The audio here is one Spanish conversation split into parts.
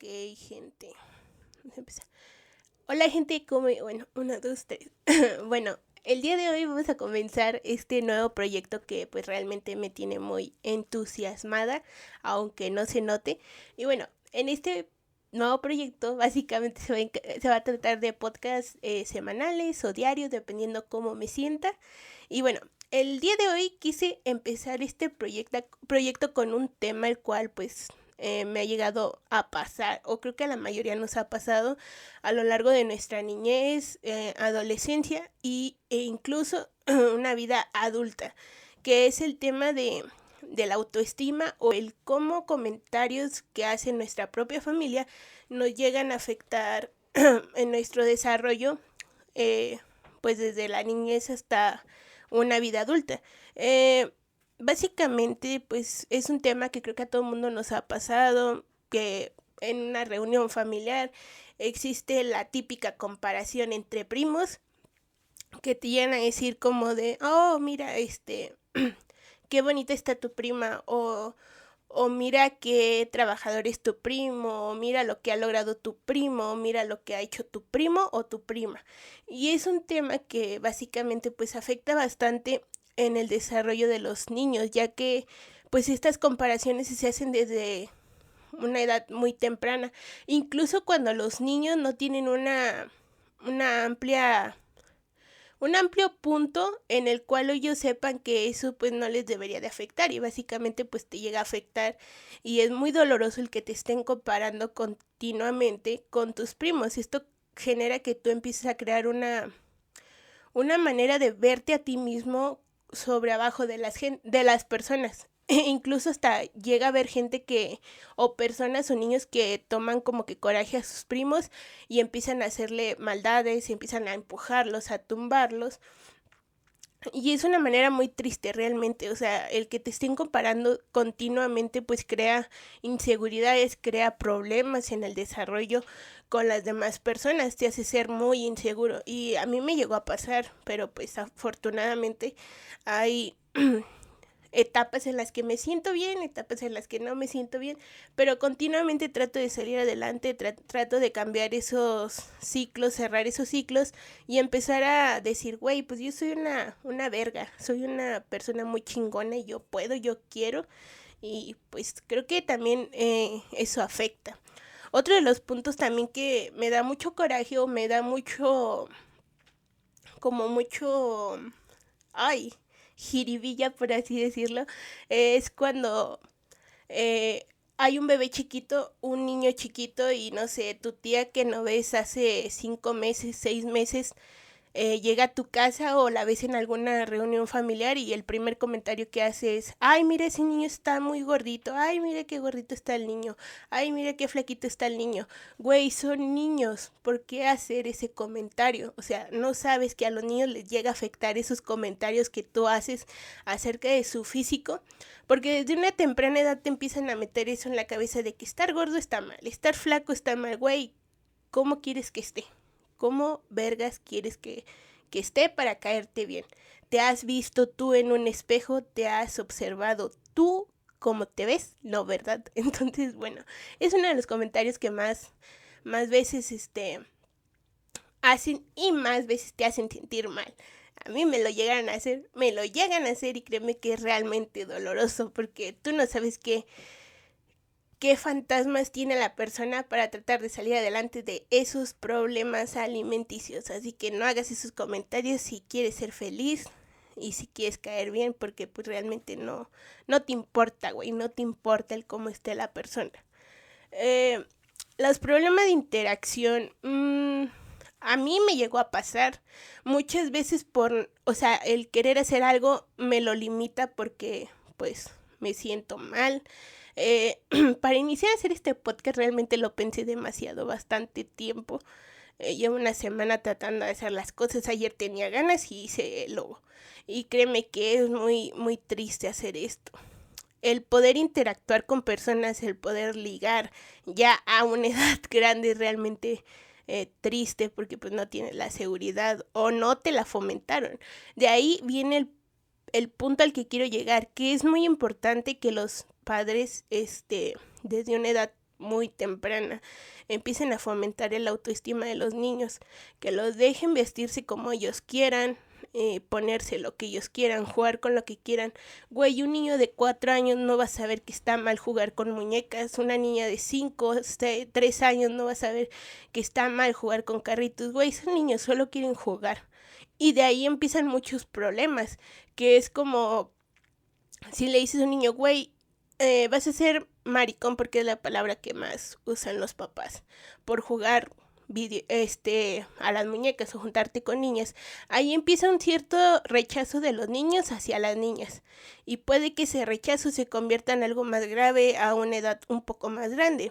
Ok, gente. Hola, gente. ¿Cómo? Bueno, una, dos, tres. bueno, el día de hoy vamos a comenzar este nuevo proyecto que pues realmente me tiene muy entusiasmada, aunque no se note. Y bueno, en este nuevo proyecto básicamente se va, se va a tratar de podcasts eh, semanales o diarios, dependiendo cómo me sienta. Y bueno, el día de hoy quise empezar este proyecto, proyecto con un tema el cual pues eh, me ha llegado a pasar, o creo que a la mayoría nos ha pasado a lo largo de nuestra niñez, eh, adolescencia y, e incluso una vida adulta, que es el tema de, la autoestima o el cómo comentarios que hace nuestra propia familia nos llegan a afectar en nuestro desarrollo, eh, pues desde la niñez hasta una vida adulta básicamente, pues es un tema que creo que a todo el mundo nos ha pasado, que en una reunión familiar existe la típica comparación entre primos que te llegan a decir como de, oh, mira, este, qué bonita está tu prima, o, o mira qué trabajador es tu primo, o mira lo que ha logrado tu primo, o mira lo que ha hecho tu primo o tu prima. Y es un tema que básicamente pues afecta bastante en el desarrollo de los niños, ya que pues estas comparaciones se hacen desde una edad muy temprana, incluso cuando los niños no tienen una, una amplia un amplio punto en el cual ellos sepan que eso pues no les debería de afectar y básicamente pues te llega a afectar y es muy doloroso el que te estén comparando continuamente con tus primos. Esto genera que tú empieces a crear una una manera de verte a ti mismo sobre abajo de las, de las personas. incluso hasta llega a haber gente que, o personas o niños que toman como que coraje a sus primos y empiezan a hacerle maldades, y empiezan a empujarlos, a tumbarlos. Y es una manera muy triste realmente, o sea, el que te estén comparando continuamente pues crea inseguridades, crea problemas en el desarrollo con las demás personas, te hace ser muy inseguro y a mí me llegó a pasar, pero pues afortunadamente hay etapas en las que me siento bien, etapas en las que no me siento bien, pero continuamente trato de salir adelante, trato de cambiar esos ciclos, cerrar esos ciclos y empezar a decir, güey, pues yo soy una, una verga, soy una persona muy chingona y yo puedo, yo quiero y pues creo que también eh, eso afecta. Otro de los puntos también que me da mucho coraje o me da mucho, como mucho, ay, jiribilla, por así decirlo, es cuando eh, hay un bebé chiquito, un niño chiquito y no sé, tu tía que no ves hace cinco meses, seis meses, eh, llega a tu casa o la ves en alguna reunión familiar y el primer comentario que hace es, ay, mire, ese niño está muy gordito, ay, mire qué gordito está el niño, ay, mire qué flaquito está el niño. Güey, son niños, ¿por qué hacer ese comentario? O sea, no sabes que a los niños les llega a afectar esos comentarios que tú haces acerca de su físico, porque desde una temprana edad te empiezan a meter eso en la cabeza de que estar gordo está mal, estar flaco está mal, güey, ¿cómo quieres que esté? ¿Cómo vergas quieres que, que esté para caerte bien? ¿Te has visto tú en un espejo? ¿Te has observado tú cómo te ves? No, ¿verdad? Entonces, bueno, es uno de los comentarios que más, más veces este, hacen y más veces te hacen sentir mal. A mí me lo llegan a hacer, me lo llegan a hacer y créeme que es realmente doloroso porque tú no sabes qué qué fantasmas tiene la persona para tratar de salir adelante de esos problemas alimenticios. Así que no hagas esos comentarios si quieres ser feliz y si quieres caer bien, porque pues realmente no, no te importa, güey, no te importa el cómo esté la persona. Eh, los problemas de interacción, mm, a mí me llegó a pasar muchas veces por, o sea, el querer hacer algo me lo limita porque pues me siento mal eh, para iniciar a hacer este podcast realmente lo pensé demasiado, bastante tiempo. Eh, llevo una semana tratando de hacer las cosas. Ayer tenía ganas y hice el. Y créeme que es muy, muy triste hacer esto. El poder interactuar con personas, el poder ligar ya a una edad grande es realmente eh, triste porque pues no tienes la seguridad o no te la fomentaron. De ahí viene el, el punto al que quiero llegar, que es muy importante que los padres, este, desde una edad muy temprana empiecen a fomentar el autoestima de los niños, que los dejen vestirse como ellos quieran, eh, ponerse lo que ellos quieran, jugar con lo que quieran. Güey, un niño de cuatro años no va a saber que está mal jugar con muñecas. Una niña de cinco, tres años no va a saber que está mal jugar con carritos. Güey, esos niños solo quieren jugar. Y de ahí empiezan muchos problemas, que es como si le dices a un niño, güey, eh, vas a ser maricón porque es la palabra que más usan los papás por jugar este, a las muñecas o juntarte con niñas, ahí empieza un cierto rechazo de los niños hacia las niñas y puede que ese rechazo se convierta en algo más grave a una edad un poco más grande.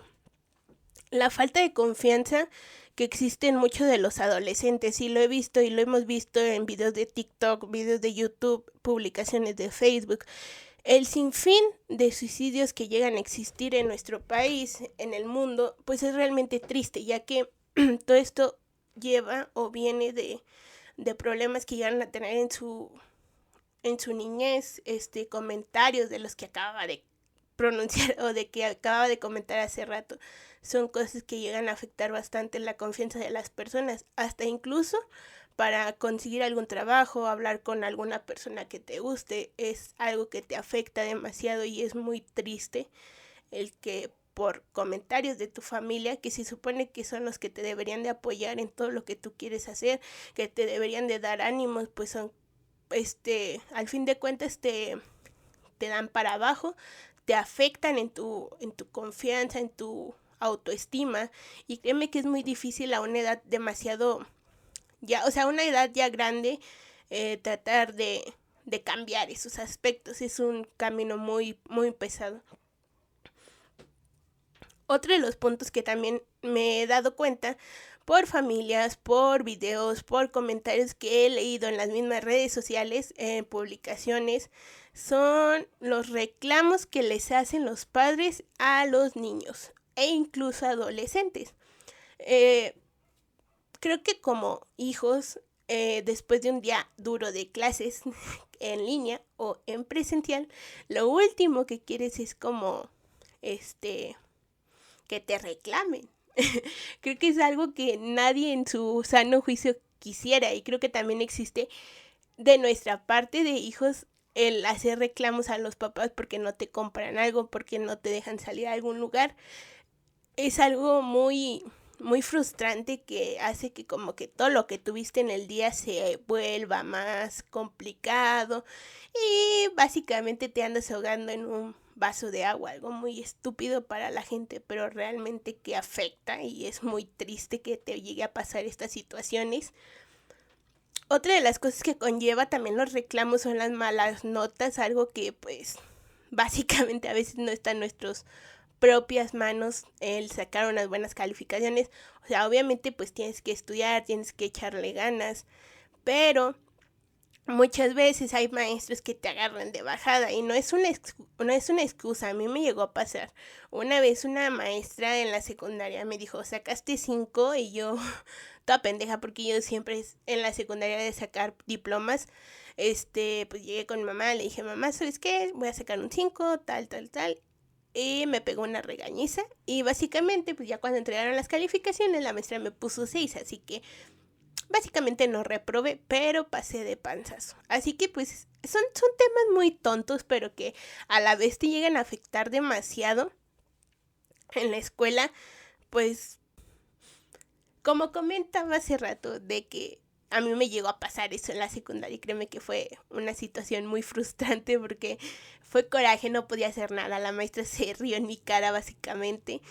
La falta de confianza que existe en muchos de los adolescentes y lo he visto y lo hemos visto en videos de TikTok, videos de YouTube, publicaciones de Facebook. El sinfín de suicidios que llegan a existir en nuestro país, en el mundo, pues es realmente triste, ya que todo esto lleva o viene de, de problemas que llegan a tener en su en su niñez, este comentarios de los que acaba de pronunciar o de que acaba de comentar hace rato, son cosas que llegan a afectar bastante la confianza de las personas, hasta incluso para conseguir algún trabajo, hablar con alguna persona que te guste, es algo que te afecta demasiado y es muy triste el que por comentarios de tu familia que se supone que son los que te deberían de apoyar en todo lo que tú quieres hacer, que te deberían de dar ánimos, pues son, este, al fin de cuentas te, te dan para abajo, te afectan en tu, en tu confianza, en tu autoestima y créeme que es muy difícil a una edad demasiado, ya, o sea, una edad ya grande, eh, tratar de, de cambiar esos aspectos, es un camino muy, muy pesado. Otro de los puntos que también me he dado cuenta por familias, por videos, por comentarios que he leído en las mismas redes sociales, en publicaciones, son los reclamos que les hacen los padres a los niños e incluso adolescentes. Eh, creo que como hijos, eh, después de un día duro de clases en línea o en presencial, lo último que quieres es como, este, que te reclamen. creo que es algo que nadie en su sano juicio quisiera y creo que también existe de nuestra parte de hijos el hacer reclamos a los papás porque no te compran algo, porque no te dejan salir a algún lugar. Es algo muy muy frustrante que hace que como que todo lo que tuviste en el día se vuelva más complicado y básicamente te andas ahogando en un vaso de agua, algo muy estúpido para la gente, pero realmente que afecta y es muy triste que te llegue a pasar estas situaciones. Otra de las cosas que conlleva también los reclamos son las malas notas, algo que pues básicamente a veces no está en nuestras propias manos el sacar unas buenas calificaciones. O sea, obviamente pues tienes que estudiar, tienes que echarle ganas, pero muchas veces hay maestros que te agarran de bajada y no es una no es una excusa, a mí me llegó a pasar. Una vez una maestra en la secundaria me dijo, "Sacaste cinco y yo toda pendeja porque yo siempre en la secundaria de sacar diplomas, este, pues llegué con mamá, le dije, "Mamá, ¿sabes qué? Voy a sacar un 5, tal tal tal." Y me pegó una regañiza y básicamente pues ya cuando entregaron las calificaciones la maestra me puso 6, así que Básicamente no reprobé, pero pasé de panzazo. Así que pues son, son temas muy tontos, pero que a la vez te llegan a afectar demasiado en la escuela. Pues como comentaba hace rato de que a mí me llegó a pasar eso en la secundaria y créeme que fue una situación muy frustrante porque fue coraje, no podía hacer nada, la maestra se rió en mi cara básicamente.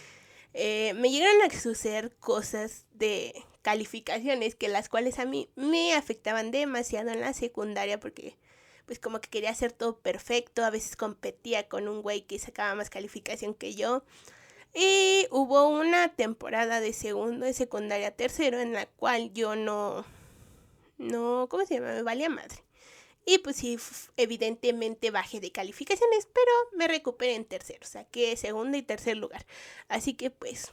Eh, me llegaron a suceder cosas de calificaciones que las cuales a mí me afectaban demasiado en la secundaria porque pues como que quería hacer todo perfecto, a veces competía con un güey que sacaba más calificación que yo. Y hubo una temporada de segundo, de secundaria, tercero, en la cual yo no, no, ¿cómo se llama? Me valía madre. Y pues sí, evidentemente bajé de calificaciones, pero me recuperé en tercero, o sea que segundo y tercer lugar. Así que pues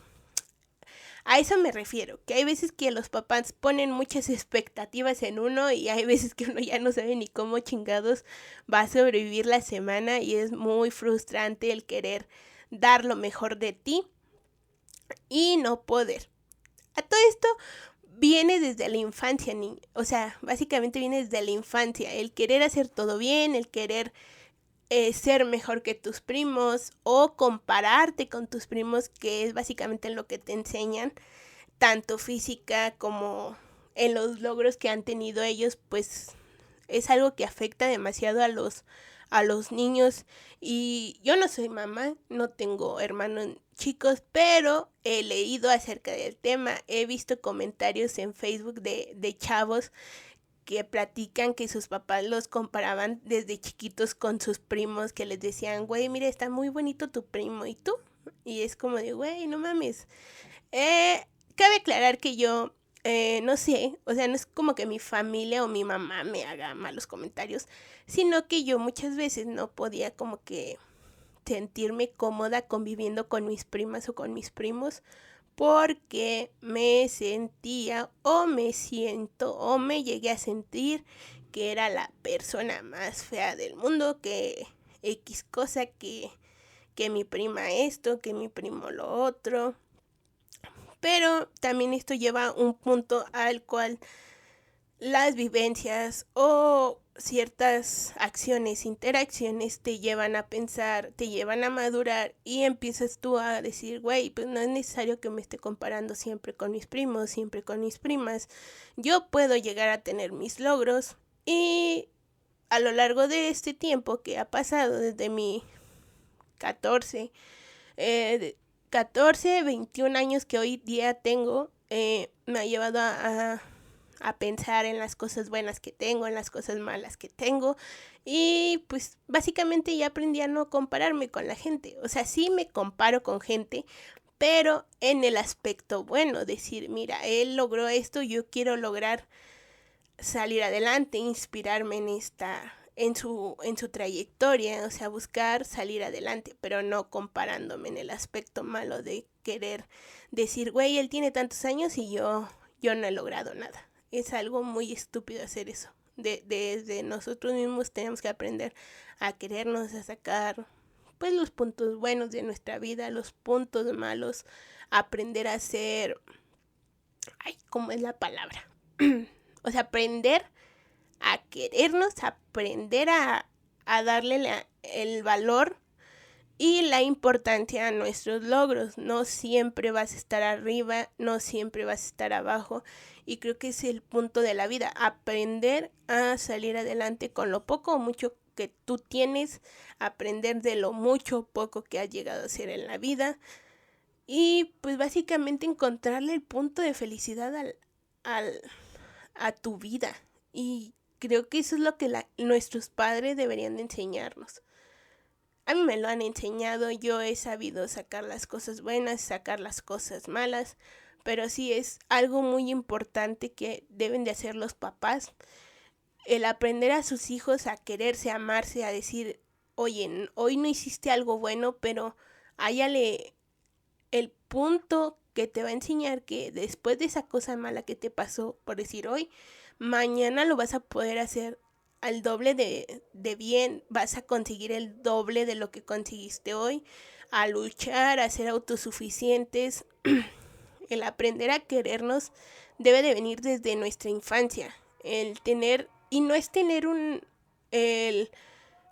a eso me refiero, que hay veces que los papás ponen muchas expectativas en uno y hay veces que uno ya no sabe ni cómo chingados va a sobrevivir la semana y es muy frustrante el querer dar lo mejor de ti y no poder. A todo esto viene desde la infancia, o sea, básicamente viene desde la infancia, el querer hacer todo bien, el querer eh, ser mejor que tus primos o compararte con tus primos, que es básicamente lo que te enseñan, tanto física como en los logros que han tenido ellos, pues es algo que afecta demasiado a los a los niños. Y yo no soy mamá, no tengo hermanos chicos, pero he leído acerca del tema, he visto comentarios en Facebook de, de chavos que platican que sus papás los comparaban desde chiquitos con sus primos, que les decían, güey, mira, está muy bonito tu primo, ¿y tú? Y es como de, güey, no mames. Eh, cabe aclarar que yo, eh, no sé, o sea, no es como que mi familia o mi mamá me haga malos comentarios, sino que yo muchas veces no podía como que sentirme cómoda conviviendo con mis primas o con mis primos porque me sentía o me siento o me llegué a sentir que era la persona más fea del mundo, que X cosa, que, que mi prima esto, que mi primo lo otro. Pero también esto lleva un punto al cual las vivencias o ciertas acciones, interacciones te llevan a pensar, te llevan a madurar y empiezas tú a decir, güey, pues no es necesario que me esté comparando siempre con mis primos, siempre con mis primas. Yo puedo llegar a tener mis logros y a lo largo de este tiempo que ha pasado desde mi 14, 14, 21 años que hoy día tengo, eh, me ha llevado a pensar en las cosas buenas que tengo, en las cosas malas que tengo. Y pues básicamente ya aprendí a no compararme con la gente. O sea, sí me comparo con gente, pero en el aspecto bueno, decir, mira, él logró esto, yo quiero lograr salir adelante, inspirarme en esta en su en su trayectoria, o sea, buscar salir adelante, pero no comparándome en el aspecto malo de querer decir, güey, él tiene tantos años y yo yo no he logrado nada es algo muy estúpido hacer eso. De, desde nosotros mismos tenemos que aprender a querernos, a sacar pues los puntos buenos de nuestra vida, los puntos malos, aprender a ser, ay, ¿cómo es la palabra? o sea, aprender a querernos, aprender a, a darle el valor y la importancia a nuestros logros. No siempre vas a estar arriba, no siempre vas a estar abajo. Y creo que es el punto de la vida, aprender a salir adelante con lo poco o mucho que tú tienes, aprender de lo mucho o poco que has llegado a ser en la vida. Y pues básicamente encontrarle el punto de felicidad al, al, a tu vida. Y creo que eso es lo que nuestros padres deberían de enseñarnos a mí me lo han enseñado, yo he sabido sacar las cosas buenas, sacar las cosas malas, pero sí es algo muy importante que deben de hacer los papás, el aprender a sus hijos a quererse, a amarse, a decir, oye, hoy no hiciste algo bueno, pero háyale el punto que te va a enseñar que después de esa cosa mala que te pasó, por decir hoy, mañana lo vas a poder hacer al doble de, de bien, vas a conseguir el doble de lo que conseguiste hoy, a luchar, a ser autosuficientes. el aprender a querernos debe de venir desde nuestra infancia. El tener, y no es tener un, el,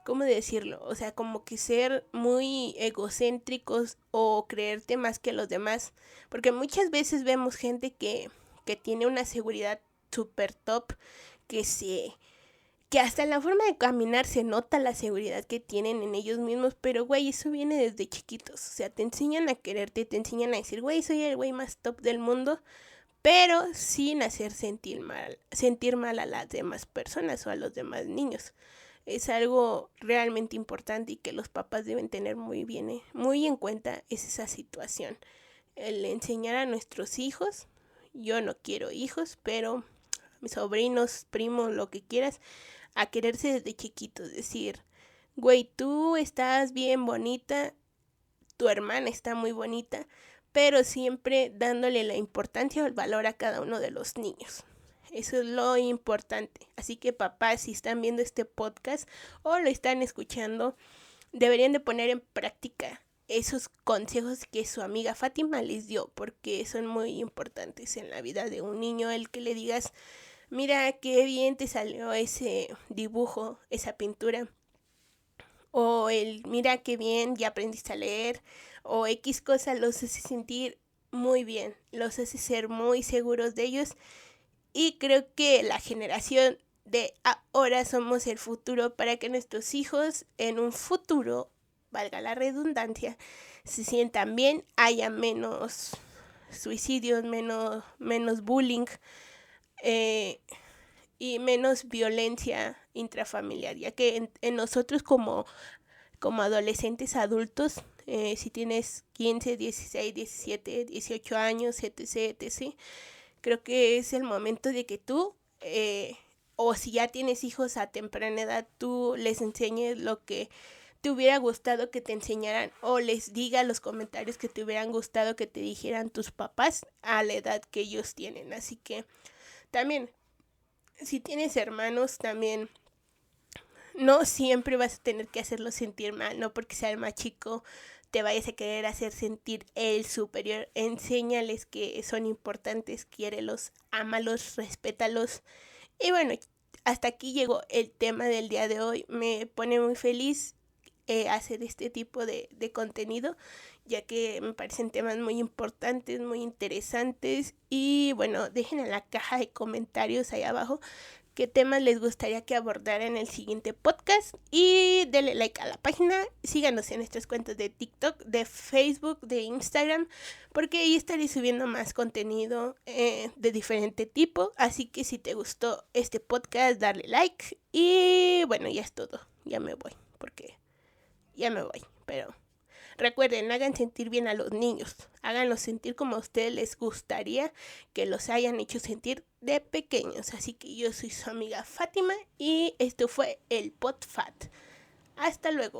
¿cómo decirlo? O sea, como que ser muy egocéntricos o creerte más que los demás. Porque muchas veces vemos gente que, que tiene una seguridad super top, que se que hasta la forma de caminar se nota la seguridad que tienen en ellos mismos, pero güey, eso viene desde chiquitos, o sea, te enseñan a quererte, te enseñan a decir, güey, soy el güey más top del mundo, pero sin hacer sentir mal, sentir mal a las demás personas o a los demás niños. Es algo realmente importante y que los papás deben tener muy bien, eh, muy en cuenta es esa situación. El enseñar a nuestros hijos, yo no quiero hijos, pero mis sobrinos, primos, lo que quieras, a quererse desde chiquitos, decir, güey, tú estás bien bonita, tu hermana está muy bonita, pero siempre dándole la importancia o el valor a cada uno de los niños. Eso es lo importante. Así que papás, si están viendo este podcast o lo están escuchando, deberían de poner en práctica esos consejos que su amiga Fátima les dio, porque son muy importantes en la vida de un niño, el que le digas, mira qué bien te salió ese dibujo, esa pintura, o el mira qué bien ya aprendiste a leer, o X cosa los hace sentir muy bien, los hace ser muy seguros de ellos. Y creo que la generación de ahora somos el futuro para que nuestros hijos en un futuro, valga la redundancia, se sientan bien, haya menos suicidios, menos, menos bullying eh, y menos violencia intrafamiliar, ya que en, nosotros como, como adolescentes adultos, eh, si tienes 15, 16, 17, 18 años, etc., etc., creo que es el momento de que tú, eh, o si ya tienes hijos a temprana edad, tú les enseñes lo que te hubiera gustado que te enseñaran o les diga los comentarios que te hubieran gustado que te dijeran tus papás a la edad que ellos tienen. Así que también, si tienes hermanos, también no siempre vas a tener que hacerlos sentir mal, no porque sea el más chico, te vayas a querer hacer sentir el superior. Enséñales que son importantes, quiérelos, ámalos, respétalos. Y bueno, hasta aquí llegó el tema del día de hoy. Me pone muy feliz eh, hacer este tipo de, de contenido, ya que me parecen temas muy importantes, muy interesantes. Y bueno, dejen en la caja de comentarios ahí abajo qué temas les gustaría que abordara en el siguiente podcast. Y denle like a la página, síganos en nuestras cuentas de TikTok, de Facebook, de Instagram, porque ahí estaré subiendo más contenido eh, de diferente tipo, así que si te gustó este podcast, darle like. Y bueno, ya es todo, ya me voy, porque ya me voy, pero... Recuerden, hagan sentir bien a los niños, háganlos sentir como a ustedes les gustaría que los hayan hecho sentir de pequeños. Así que yo soy su amiga Fátima y esto fue el PodFat. Hasta luego.